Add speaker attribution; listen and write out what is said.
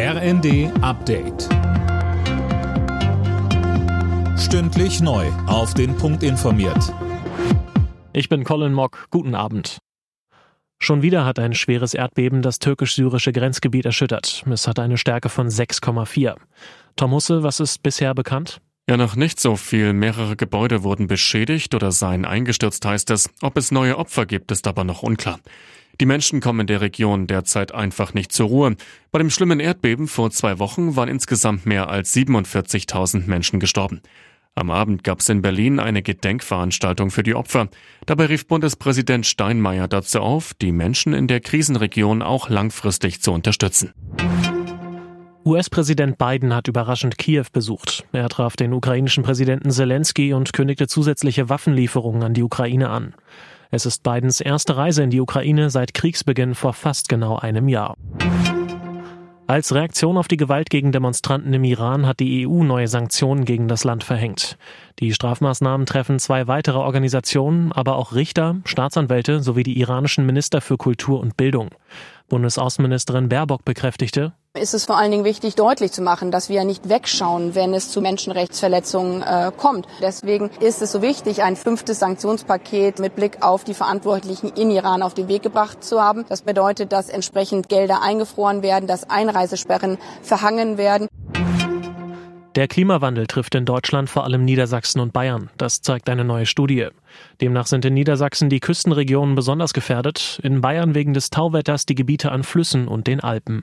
Speaker 1: RND Update. Stündlich neu. Auf den Punkt informiert.
Speaker 2: Ich bin Colin Mock. Guten Abend. Schon wieder hat ein schweres Erdbeben das türkisch-syrische Grenzgebiet erschüttert. Es hat eine Stärke von 6,4. Tom Husse, was ist bisher bekannt?
Speaker 3: Ja, noch nicht so viel. Mehrere Gebäude wurden beschädigt oder seien eingestürzt, heißt es. Ob es neue Opfer gibt, ist aber noch unklar. Die Menschen kommen in der Region derzeit einfach nicht zur Ruhe. Bei dem schlimmen Erdbeben vor zwei Wochen waren insgesamt mehr als 47.000 Menschen gestorben. Am Abend gab es in Berlin eine Gedenkveranstaltung für die Opfer. Dabei rief Bundespräsident Steinmeier dazu auf, die Menschen in der Krisenregion auch langfristig zu unterstützen.
Speaker 2: US-Präsident Biden hat überraschend Kiew besucht. Er traf den ukrainischen Präsidenten Zelensky und kündigte zusätzliche Waffenlieferungen an die Ukraine an. Es ist Bidens erste Reise in die Ukraine seit Kriegsbeginn vor fast genau einem Jahr. Als Reaktion auf die Gewalt gegen Demonstranten im Iran hat die EU neue Sanktionen gegen das Land verhängt. Die Strafmaßnahmen treffen zwei weitere Organisationen, aber auch Richter, Staatsanwälte sowie die iranischen Minister für Kultur und Bildung. Bundesaußenministerin Baerbock bekräftigte,
Speaker 4: ist es vor allen Dingen wichtig, deutlich zu machen, dass wir nicht wegschauen, wenn es zu Menschenrechtsverletzungen äh, kommt. Deswegen ist es so wichtig, ein fünftes Sanktionspaket mit Blick auf die Verantwortlichen in Iran auf den Weg gebracht zu haben. Das bedeutet, dass entsprechend Gelder eingefroren werden, dass Einreisesperren verhangen werden.
Speaker 2: Der Klimawandel trifft in Deutschland vor allem Niedersachsen und Bayern. Das zeigt eine neue Studie. Demnach sind in Niedersachsen die Küstenregionen besonders gefährdet, in Bayern wegen des Tauwetters die Gebiete an Flüssen und den Alpen.